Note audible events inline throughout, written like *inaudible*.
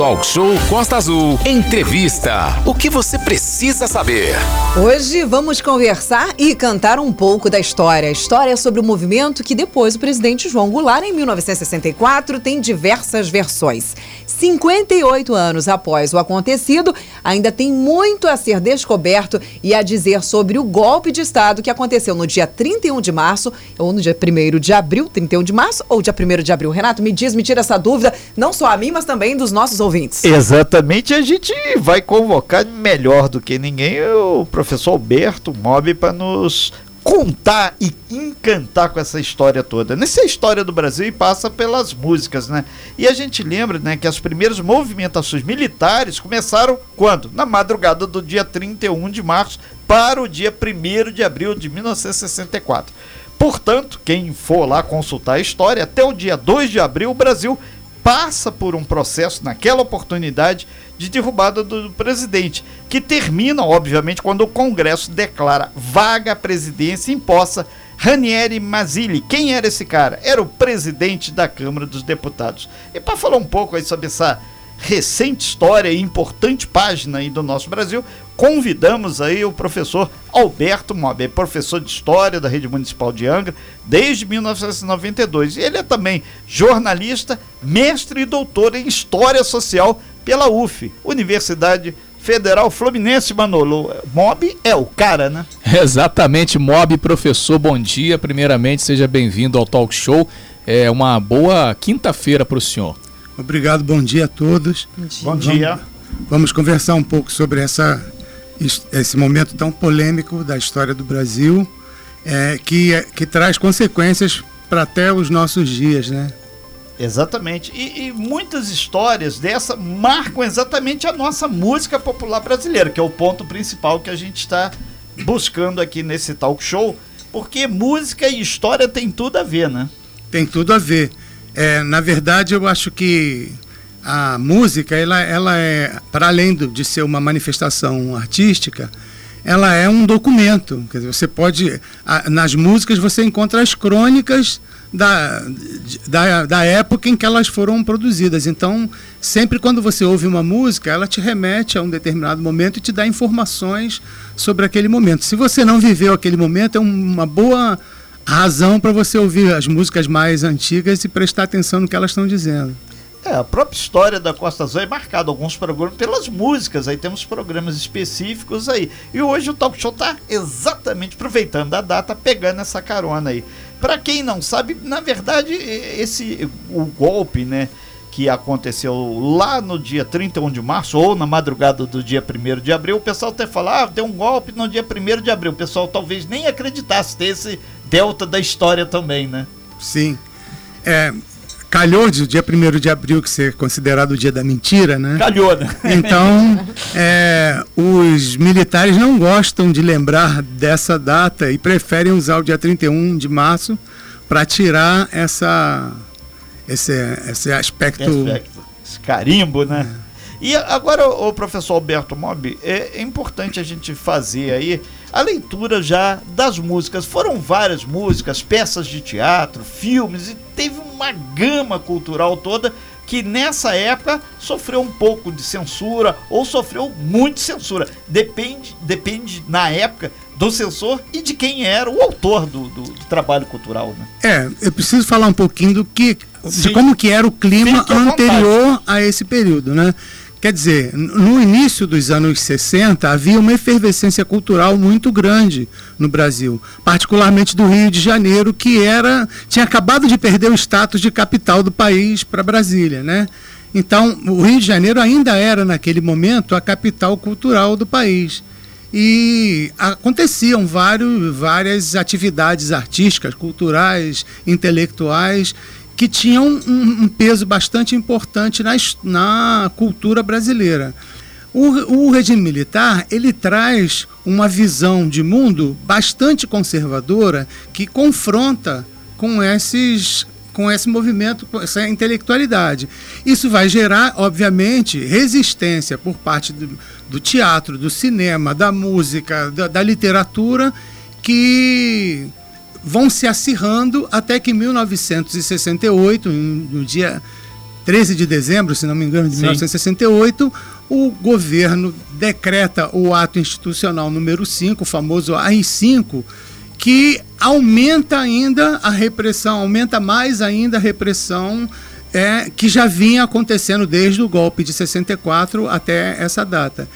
Talk Show Costa Azul. Entrevista. O que você precisa saber? Hoje vamos conversar e cantar um pouco da história. A história é sobre o movimento que depois o presidente João Goulart, em 1964, tem diversas versões. 58 anos após o acontecido, ainda tem muito a ser descoberto e a dizer sobre o golpe de Estado que aconteceu no dia 31 de março, ou no dia 1 de abril, 31 de março, ou dia 1 de abril. Renato, me diz, me tira essa dúvida, não só a mim, mas também dos nossos ouvintes. Exatamente, a gente vai convocar melhor do que ninguém o professor Alberto Mob para nos contar e encantar com essa história toda. Nessa história do Brasil e passa pelas músicas, né? E a gente lembra, né, que as primeiras movimentações militares começaram quando? Na madrugada do dia 31 de março para o dia 1 de abril de 1964. Portanto, quem for lá consultar a história, até o dia 2 de abril o Brasil passa por um processo naquela oportunidade de derrubada do presidente, que termina, obviamente, quando o Congresso declara vaga a presidência imposta Ranieri Mazzilli. Quem era esse cara? Era o presidente da Câmara dos Deputados. E para falar um pouco aí sobre essa recente história e importante página aí do nosso Brasil, convidamos aí o professor Alberto Mob, professor de História da Rede Municipal de Angra desde 1992. Ele é também jornalista, mestre e doutor em História Social pela UF, Universidade Federal Fluminense, Manolo. Mob é o cara, né? *laughs* Exatamente, Mob, professor, bom dia. Primeiramente, seja bem-vindo ao Talk Show. É uma boa quinta-feira para o senhor. Obrigado, bom dia a todos. Bom dia. Vamos, vamos conversar um pouco sobre essa, esse momento tão polêmico da história do Brasil, é, que, é, que traz consequências para até os nossos dias, né? Exatamente. E, e, muitas histórias dessa marcam exatamente a nossa música popular brasileira, que é o ponto principal que a gente está buscando aqui nesse talk show, porque música e história tem tudo a ver, né? Tem tudo a ver. É, na verdade, eu acho que a música, ela, ela é, para além de ser uma manifestação artística, ela é um documento. Quer dizer, você pode. nas músicas você encontra as crônicas da, da, da época em que elas foram produzidas. Então, sempre quando você ouve uma música, ela te remete a um determinado momento e te dá informações sobre aquele momento. Se você não viveu aquele momento, é uma boa razão para você ouvir as músicas mais antigas e prestar atenção no que elas estão dizendo. É, a própria história da Costa Azul é marcada alguns programas pelas músicas, aí temos programas específicos aí. E hoje o Talk Show está exatamente aproveitando a data, pegando essa carona aí. Para quem não sabe, na verdade, esse o golpe, né, que aconteceu lá no dia 31 de março ou na madrugada do dia 1 de abril, o pessoal até fala, ah, deu um golpe no dia 1 de abril. O pessoal talvez nem acreditasse ter esse delta da história também, né? Sim. É, calhou de dia 1 de abril, que ser considerado o dia da mentira, né? Calhou, né? Então, é, os militares não gostam de lembrar dessa data e preferem usar o dia 31 de março para tirar essa, esse, esse aspecto. Esse, aspecto, esse carimbo, né? É. E agora, o professor Alberto Mob, é, é importante a gente fazer aí a leitura já das músicas. Foram várias músicas, peças de teatro, filmes, e teve uma gama cultural toda que nessa época sofreu um pouco de censura ou sofreu muito censura. Depende, depende na época do censor e de quem era o autor do, do, do trabalho cultural. Né? É, eu preciso falar um pouquinho do que, de como que era o clima anterior a esse período, né? Quer dizer, no início dos anos 60 havia uma efervescência cultural muito grande no Brasil, particularmente do Rio de Janeiro, que era tinha acabado de perder o status de capital do país para Brasília, né? Então, o Rio de Janeiro ainda era naquele momento a capital cultural do país. E aconteciam vários, várias atividades artísticas, culturais, intelectuais que tinham um, um peso bastante importante na, na cultura brasileira. O, o, regime militar ele traz uma visão de mundo bastante conservadora que confronta com esses com esse movimento, com essa intelectualidade. Isso vai gerar, obviamente, resistência por parte do, do teatro, do cinema, da música, da, da literatura, que vão se acirrando até que em 1968, no dia 13 de dezembro, se não me engano, de Sim. 1968, o governo decreta o ato institucional número 5, o famoso AI-5, que aumenta ainda a repressão, aumenta mais ainda a repressão é, que já vinha acontecendo desde o golpe de 64 até essa data.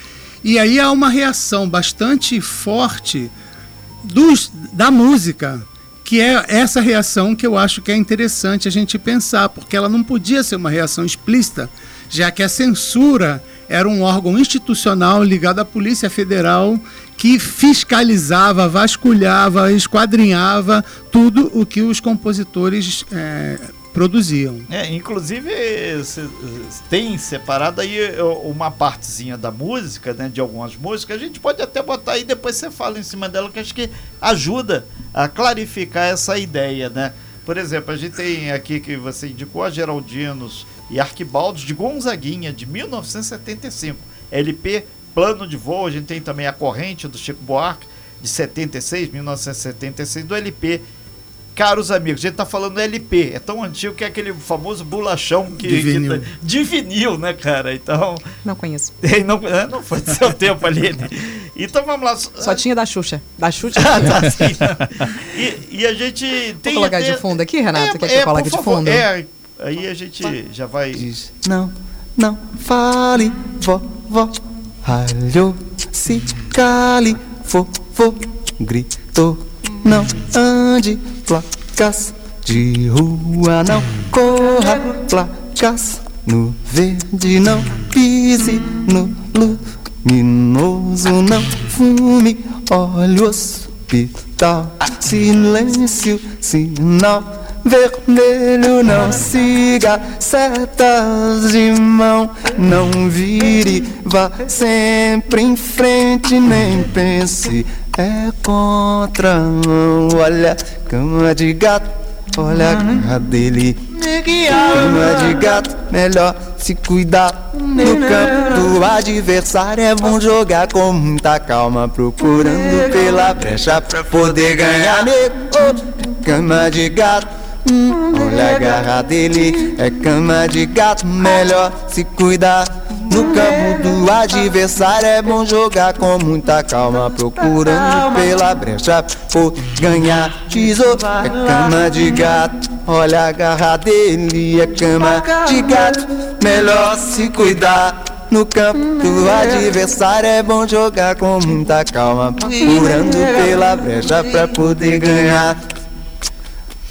E aí há uma reação bastante forte dos, da música, que é essa reação que eu acho que é interessante a gente pensar, porque ela não podia ser uma reação explícita, já que a censura era um órgão institucional ligado à Polícia Federal que fiscalizava, vasculhava, esquadrinhava tudo o que os compositores é, produziam. É, inclusive tem separado aí uma partezinha da música, né, de algumas músicas, a gente pode até botar aí depois você fala em cima dela que acho que ajuda a clarificar essa ideia, né? Por exemplo, a gente tem aqui que você indicou a Geraldinos e Arquibaldos de Gonzaguinha de 1975, LP Plano de Voo, a gente tem também a Corrente do Chico Buarque de 76, 1976 do LP Caros amigos, a gente tá falando LP, é tão antigo que é aquele famoso bolachão que, de vinil, que tá, de vinil né, cara? Então. Não conheço. *laughs* Não, é, não foi do seu *laughs* tempo ali. Né? Então vamos lá. Só tinha da Xuxa. Da Xuxa. ah, tá, sim. *laughs* E, e, a gente tem. Vou colocar até... de fundo aqui, Renato? É, Quer que é, eu coloque de fundo? É, aí a gente já vai. Diz, não, não fale, vó, vó. Ralhou, se cale, fofo, gritou não ande, placas de rua, não corra, placas no verde, não pise no luminoso, não fume, olha o hospital, silêncio, sinal vermelho, não siga setas de mão, não vire, vá sempre em frente, nem pense é contramão. Olha, cama de gato, olha a cara dele. Cama de gato, melhor se cuidar. No campo do adversário é bom jogar com muita calma, procurando pela brecha pra poder ganhar. Nego, cama de gato. Olha a garra dele, é cama de gato, melhor se cuidar. No campo do adversário é bom jogar com muita calma, procurando pela brecha por ganhar tesouro. É cama de gato, olha a garra dele, é cama de gato, melhor se cuidar. No campo do adversário é bom jogar com muita calma, procurando pela brecha pra poder ganhar.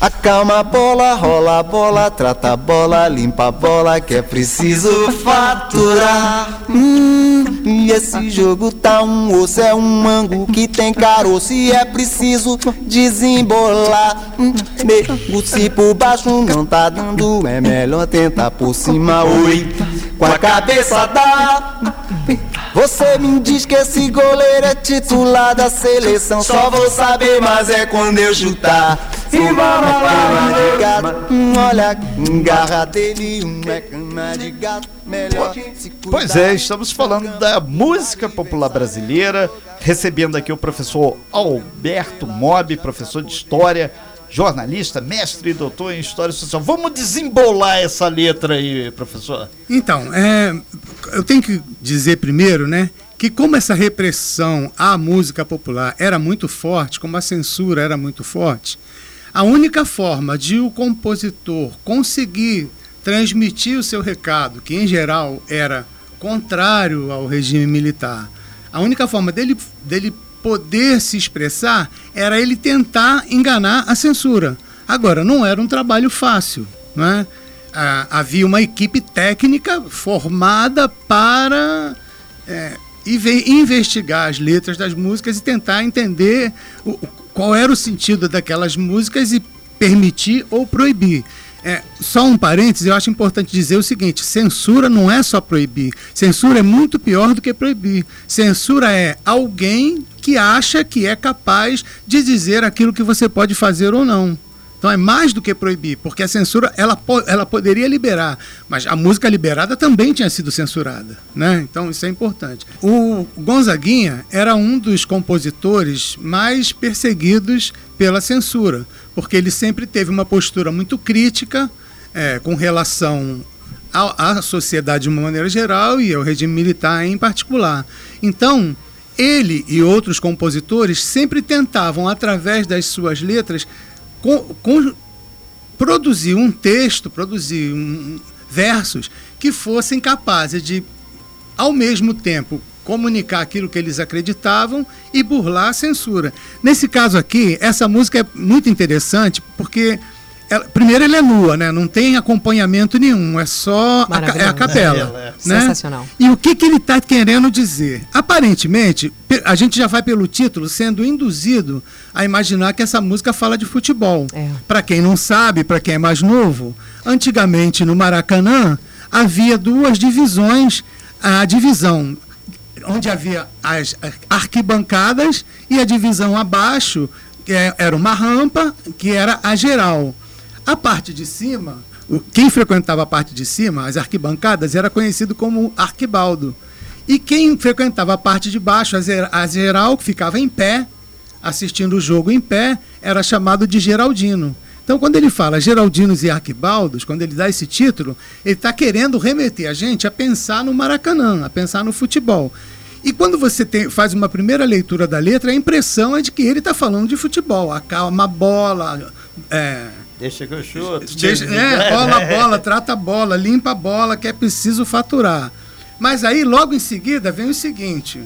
Acalma a bola, rola a bola, trata a bola, limpa a bola que é preciso faturar. Hum, e esse jogo tá um osso, é um mango que tem caroço e é preciso desembolar. Hum, nego, se por baixo não tá dando, é melhor tentar por cima, oi, com a cabeça da. Você me diz que esse goleiro é titular da seleção. Só vou saber, mas é quando eu chutar. Se cama de gato, olha, garra dele, uma cama de gato, melhor se Pois é, estamos falando da música popular brasileira, recebendo aqui o professor Alberto Mob, professor de História, jornalista, mestre e doutor em História Social. Vamos desembolar essa letra aí, professor. Então, é, eu tenho que dizer primeiro, né, que como essa repressão à música popular era muito forte, como a censura era muito forte, a única forma de o compositor conseguir transmitir o seu recado, que em geral era contrário ao regime militar, a única forma dele, dele poder se expressar era ele tentar enganar a censura. Agora, não era um trabalho fácil. Não é? ah, havia uma equipe técnica formada para é, investigar as letras das músicas e tentar entender o, qual era o sentido daquelas músicas e permitir ou proibir. É, só um parênteses, eu acho importante dizer o seguinte: censura não é só proibir. Censura é muito pior do que proibir. Censura é alguém que acha que é capaz de dizer aquilo que você pode fazer ou não. Então é mais do que proibir, porque a censura ela, ela poderia liberar, mas a música liberada também tinha sido censurada, né? Então isso é importante. O Gonzaguinha era um dos compositores mais perseguidos pela censura, porque ele sempre teve uma postura muito crítica é, com relação à, à sociedade de uma maneira geral e ao regime militar em particular. Então, ele e outros compositores sempre tentavam, através das suas letras, com, com, produzir um texto, produzir um, versos que fossem capazes de, ao mesmo tempo, comunicar aquilo que eles acreditavam e burlar a censura. Nesse caso aqui, essa música é muito interessante porque ela, primeiro ele é nua, né? Não tem acompanhamento nenhum, é só a, é a capela. É, né? Sensacional. E o que, que ele está querendo dizer? Aparentemente, a gente já vai pelo título sendo induzido a imaginar que essa música fala de futebol. É. Para quem não sabe, para quem é mais novo, antigamente no Maracanã havia duas divisões, a divisão onde havia as arquibancadas e a divisão abaixo que é, era uma rampa que era a geral. A parte de cima, quem frequentava a parte de cima, as arquibancadas, era conhecido como arquibaldo. E quem frequentava a parte de baixo, a geral, que ficava em pé, assistindo o jogo em pé, era chamado de Geraldino. Então, quando ele fala Geraldinos e Arquibaldos, quando ele dá esse título, ele está querendo remeter a gente a pensar no Maracanã, a pensar no futebol. E quando você tem, faz uma primeira leitura da letra, a impressão é de que ele está falando de futebol. Acalma a bola, é, Deixa que eu chuto. Deixa, é, rola a bola, trata a bola, limpa a bola, que é preciso faturar. Mas aí, logo em seguida, vem o seguinte.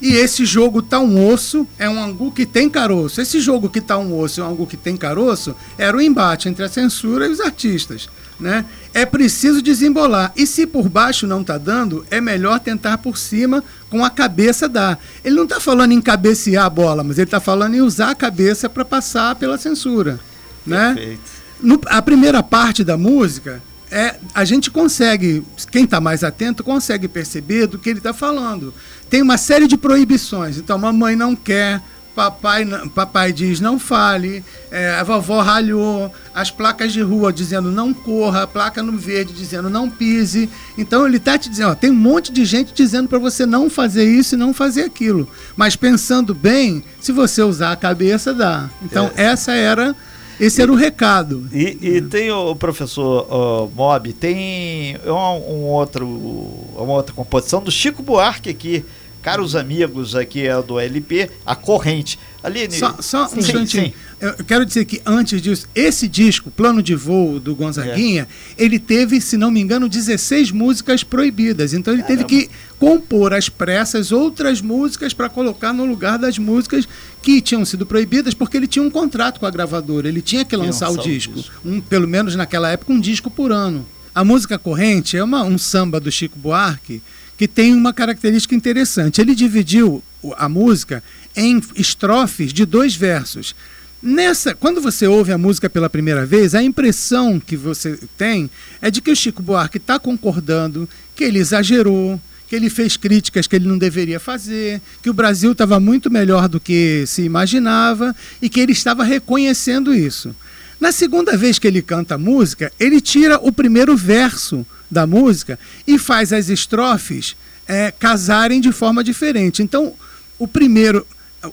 E esse jogo tá um osso, é um angu que tem caroço. Esse jogo que tá um osso é um angu que tem caroço, era o embate entre a censura e os artistas. Né? É preciso desembolar. E se por baixo não tá dando, é melhor tentar por cima com a cabeça dar. Ele não está falando em cabecear a bola, mas ele está falando em usar a cabeça para passar pela censura né? No, a primeira parte da música é a gente consegue, quem está mais atento consegue perceber do que ele está falando. Tem uma série de proibições. Então, mamãe não quer, papai, papai diz não fale, é, a vovó ralhou, as placas de rua dizendo não corra, a placa no verde dizendo não pise. Então ele está te dizendo, ó, tem um monte de gente dizendo para você não fazer isso e não fazer aquilo. Mas pensando bem, se você usar a cabeça, dá. Então é. essa era esse era o recado. E, e tem o professor uh, Mob, tem um, um, outro, uma outra composição do Chico Buarque aqui, caros amigos aqui é do LP, a corrente. Aline, só, só um instantinho. Eu quero dizer que antes disso, esse disco, Plano de Voo do Gonzaguinha, é. ele teve, se não me engano, 16 músicas proibidas. Então ele Caramba. teve que compor às pressas outras músicas para colocar no lugar das músicas que tinham sido proibidas, porque ele tinha um contrato com a gravadora, ele tinha que lançar, lançar o disco. O disco. Um, pelo menos naquela época, um disco por ano. A música corrente é uma, um samba do Chico Buarque que tem uma característica interessante. Ele dividiu a música em estrofes de dois versos. Nessa, quando você ouve a música pela primeira vez, a impressão que você tem é de que o Chico Buarque está concordando, que ele exagerou, que ele fez críticas que ele não deveria fazer, que o Brasil estava muito melhor do que se imaginava e que ele estava reconhecendo isso. Na segunda vez que ele canta a música, ele tira o primeiro verso da música e faz as estrofes é, casarem de forma diferente. Então, o primeiro,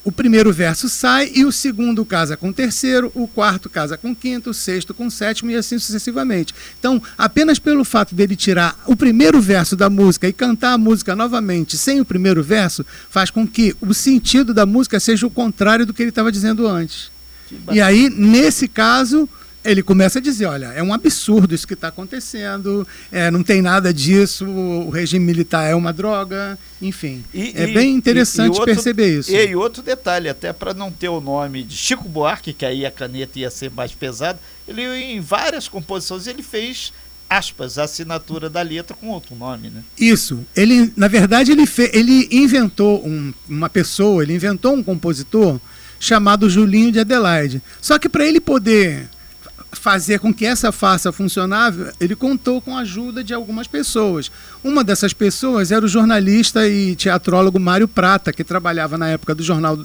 o primeiro verso sai e o segundo casa com o terceiro, o quarto casa com o quinto, o sexto com o sétimo e assim sucessivamente. Então, apenas pelo fato dele tirar o primeiro verso da música e cantar a música novamente sem o primeiro verso, faz com que o sentido da música seja o contrário do que ele estava dizendo antes. E aí, nesse caso, ele começa a dizer: olha, é um absurdo isso que está acontecendo, é, não tem nada disso, o regime militar é uma droga, enfim. E, é e, bem interessante e, outro, perceber isso. E, outro detalhe, até para não ter o nome de Chico Buarque, que aí a caneta ia ser mais pesada, ele em várias composições ele fez aspas, a assinatura da letra com outro nome, né? Isso. Ele, na verdade, ele, fe, ele inventou um, uma pessoa, ele inventou um compositor chamado Julinho de Adelaide. Só que para ele poder fazer com que essa farsa funcionasse, ele contou com a ajuda de algumas pessoas. Uma dessas pessoas era o jornalista e teatrólogo Mário Prata, que trabalhava na época do jornal,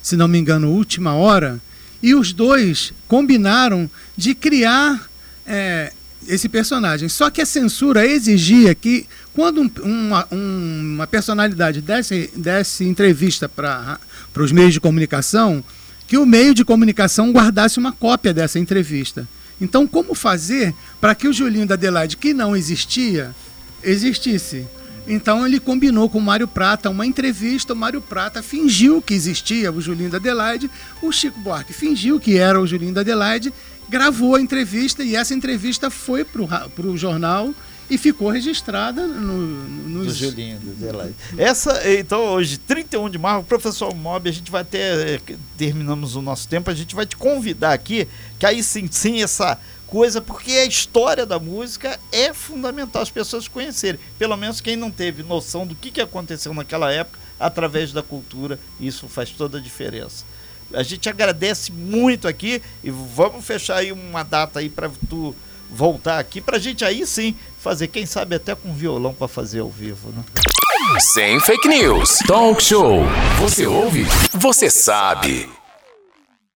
se não me engano, Última Hora, e os dois combinaram de criar é, esse personagem. Só que a censura exigia que, quando um, uma, uma personalidade desse, desse entrevista para os meios de comunicação, que o meio de comunicação guardasse uma cópia dessa entrevista. Então, como fazer para que o Julinho da Adelaide, que não existia, existisse? Então ele combinou com o Mário Prata uma entrevista. O Mário Prata fingiu que existia o Julinho da Adelaide. O Chico Buarque fingiu que era o Julinho da Adelaide. Gravou a entrevista e essa entrevista foi para o jornal e ficou registrada no, no do Julinho do. Essa, então, hoje, 31 de março, professor Mob, a gente vai ter. Terminamos o nosso tempo, a gente vai te convidar aqui, que aí sim, sim, essa coisa, porque a história da música é fundamental as pessoas conhecerem. Pelo menos quem não teve noção do que, que aconteceu naquela época, através da cultura, isso faz toda a diferença. A gente agradece muito aqui e vamos fechar aí uma data aí para tu voltar aqui para a gente aí sim fazer, quem sabe até com violão para fazer ao vivo, né? Sem fake news. Talk show. Você ouve? Você sabe.